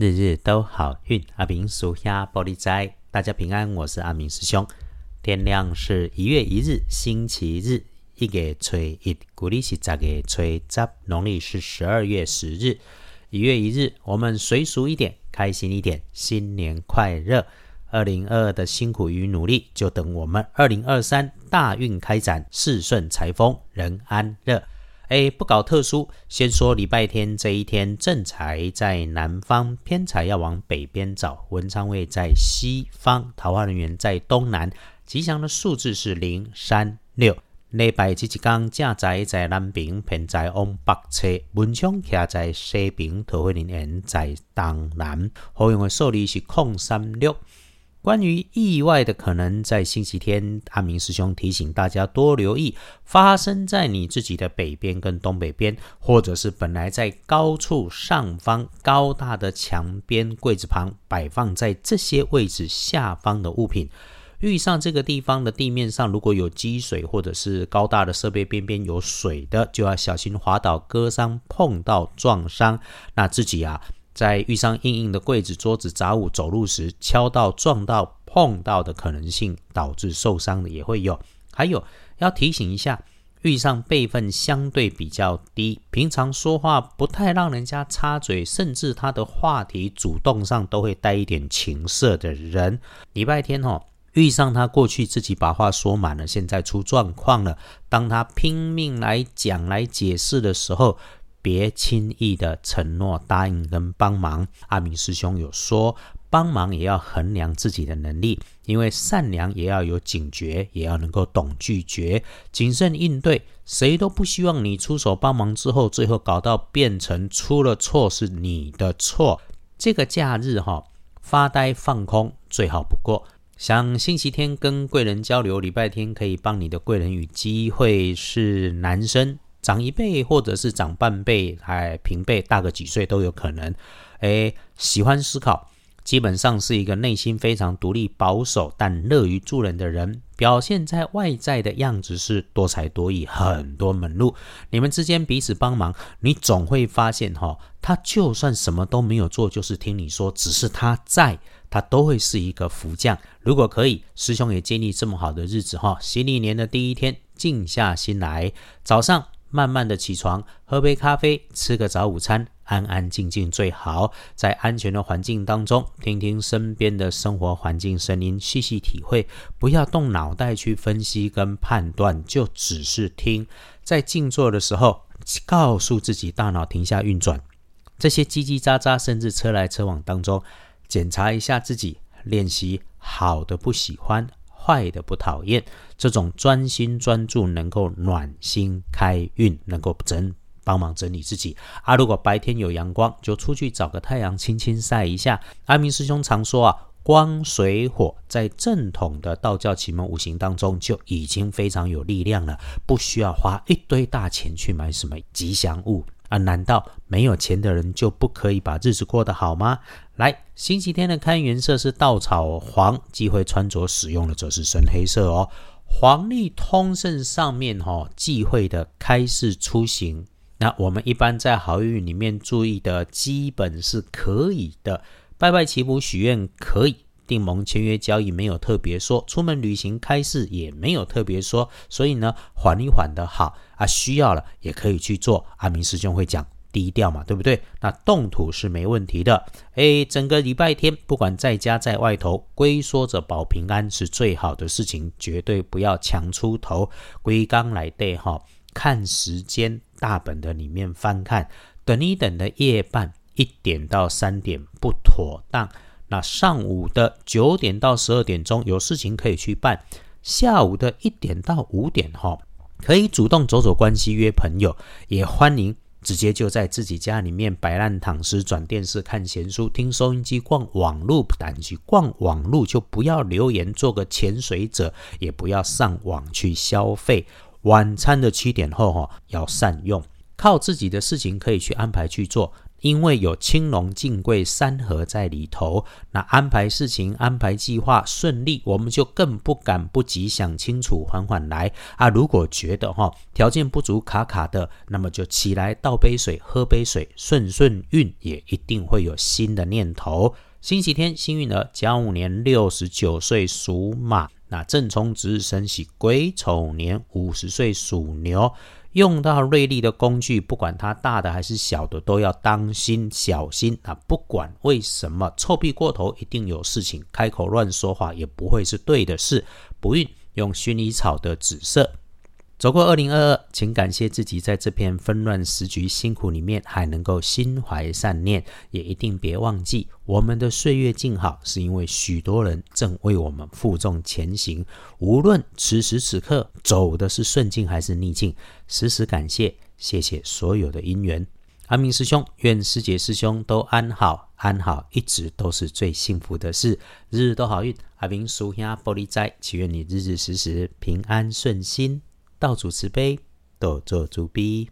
日日都好运。阿明属下玻璃斋，大家平安，我是阿明师兄。天亮是一月一日，星期日，一月初一，古历是十月初十，农历是十二月十日。一月一日，我们随俗一点，开心一点，新年快乐！二零二二的辛苦与努力，就等我们二零二三大运开展，事顺财丰，人安乐。哎，不搞特殊，先说礼拜天这一天，正财在南方，偏财要往北边找，文昌位在西方，桃花人员在东南，吉祥的数字是零、三、六。礼拜这一天，正财在南边，偏财往北侧，文昌徛在西边，桃花人员在东南，好用的数字是空、三、六。关于意外的可能，在星期天，阿明师兄提醒大家多留意发生在你自己的北边跟东北边，或者是本来在高处上方高大的墙边柜子旁摆放在这些位置下方的物品，遇上这个地方的地面上如果有积水，或者是高大的设备边边有水的，就要小心滑倒、割伤、碰到撞伤，那自己啊。在遇上硬硬的柜子、桌子、杂物，走路时敲到、撞到、碰到的可能性，导致受伤的也会有。还有要提醒一下，遇上辈分相对比较低，平常说话不太让人家插嘴，甚至他的话题主动上都会带一点情色的人，礼拜天哦，遇上他过去自己把话说满了，现在出状况了，当他拼命来讲来解释的时候。别轻易的承诺、答应跟帮忙。阿明师兄有说，帮忙也要衡量自己的能力，因为善良也要有警觉，也要能够懂拒绝、谨慎应对。谁都不希望你出手帮忙之后，最后搞到变成出了错是你的错。这个假日哈，发呆放空最好不过。想星期天跟贵人交流，礼拜天可以帮你的贵人与机会是男生。长一倍或者是长半倍，还平辈大个几岁都有可能。诶，喜欢思考，基本上是一个内心非常独立、保守但乐于助人的人。表现在外在的样子是多才多艺，很多门路。你们之间彼此帮忙，你总会发现哈，他就算什么都没有做，就是听你说，只是他在，他都会是一个福将。如果可以，师兄也建议这么好的日子哈，新历年的第一天，静下心来，早上。慢慢的起床，喝杯咖啡，吃个早午餐，安安静静最好。在安全的环境当中，听听身边的生活环境声音，细细体会，不要动脑袋去分析跟判断，就只是听。在静坐的时候，告诉自己大脑停下运转，这些叽叽喳喳，甚至车来车往当中，检查一下自己，练习好的不喜欢。坏的不讨厌，这种专心专注能够暖心开运，能够整帮忙整理自己啊。如果白天有阳光，就出去找个太阳，轻轻晒一下。阿明师兄常说啊，光水火在正统的道教奇门五行当中就已经非常有力量了，不需要花一堆大钱去买什么吉祥物。啊，难道没有钱的人就不可以把日子过得好吗？来，星期天的开元色是稻草黄，忌讳穿着使用的则是深黑色哦。黄历通胜上面哈忌讳的开市出行，那我们一般在好运里面注意的基本是可以的，拜拜祈福许愿可以。订盟签约交易没有特别说，出门旅行开市也没有特别说，所以呢，缓一缓的好啊，需要了也可以去做。阿明师兄会讲低调嘛，对不对？那动土是没问题的。哎，整个礼拜天，不管在家在外头，龟缩着保平安是最好的事情，绝对不要强出头。龟刚来对哈，看时间大本的里面翻看，等一等的夜半一点到三点不妥当。那上午的九点到十二点钟有事情可以去办，下午的一点到五点哈，可以主动走走关系约朋友，也欢迎直接就在自己家里面摆烂躺尸、转电视、看闲书、听收音机、逛网络，但去逛网络就不要留言，做个潜水者，也不要上网去消费。晚餐的七点后哈，要善用，靠自己的事情可以去安排去做。因为有青龙进贵三合在里头，那安排事情、安排计划顺利，我们就更不敢不急，想清楚，缓缓来啊！如果觉得哈条件不足、卡卡的，那么就起来倒杯水，喝杯水，顺顺运，也一定会有新的念头。星期天幸运儿甲午年六十九岁属马，那正冲值日生喜癸丑年五十岁属牛。用到锐利的工具，不管它大的还是小的，都要当心小心啊！不管为什么臭屁过头，一定有事情。开口乱说话也不会是对的事。不孕用薰衣草的紫色。走过二零二二，请感谢自己在这片纷乱时局辛苦里面还能够心怀善念，也一定别忘记，我们的岁月静好，是因为许多人正为我们负重前行。无论此时此刻走的是顺境还是逆境，时时感谢，谢谢所有的因缘。阿明师兄，愿师姐师兄都安好，安好一直都是最幸福的事，日日都好运。阿明叔兄玻璃斋，祈愿你日日时时平安顺心。道祖慈悲，斗做主逼。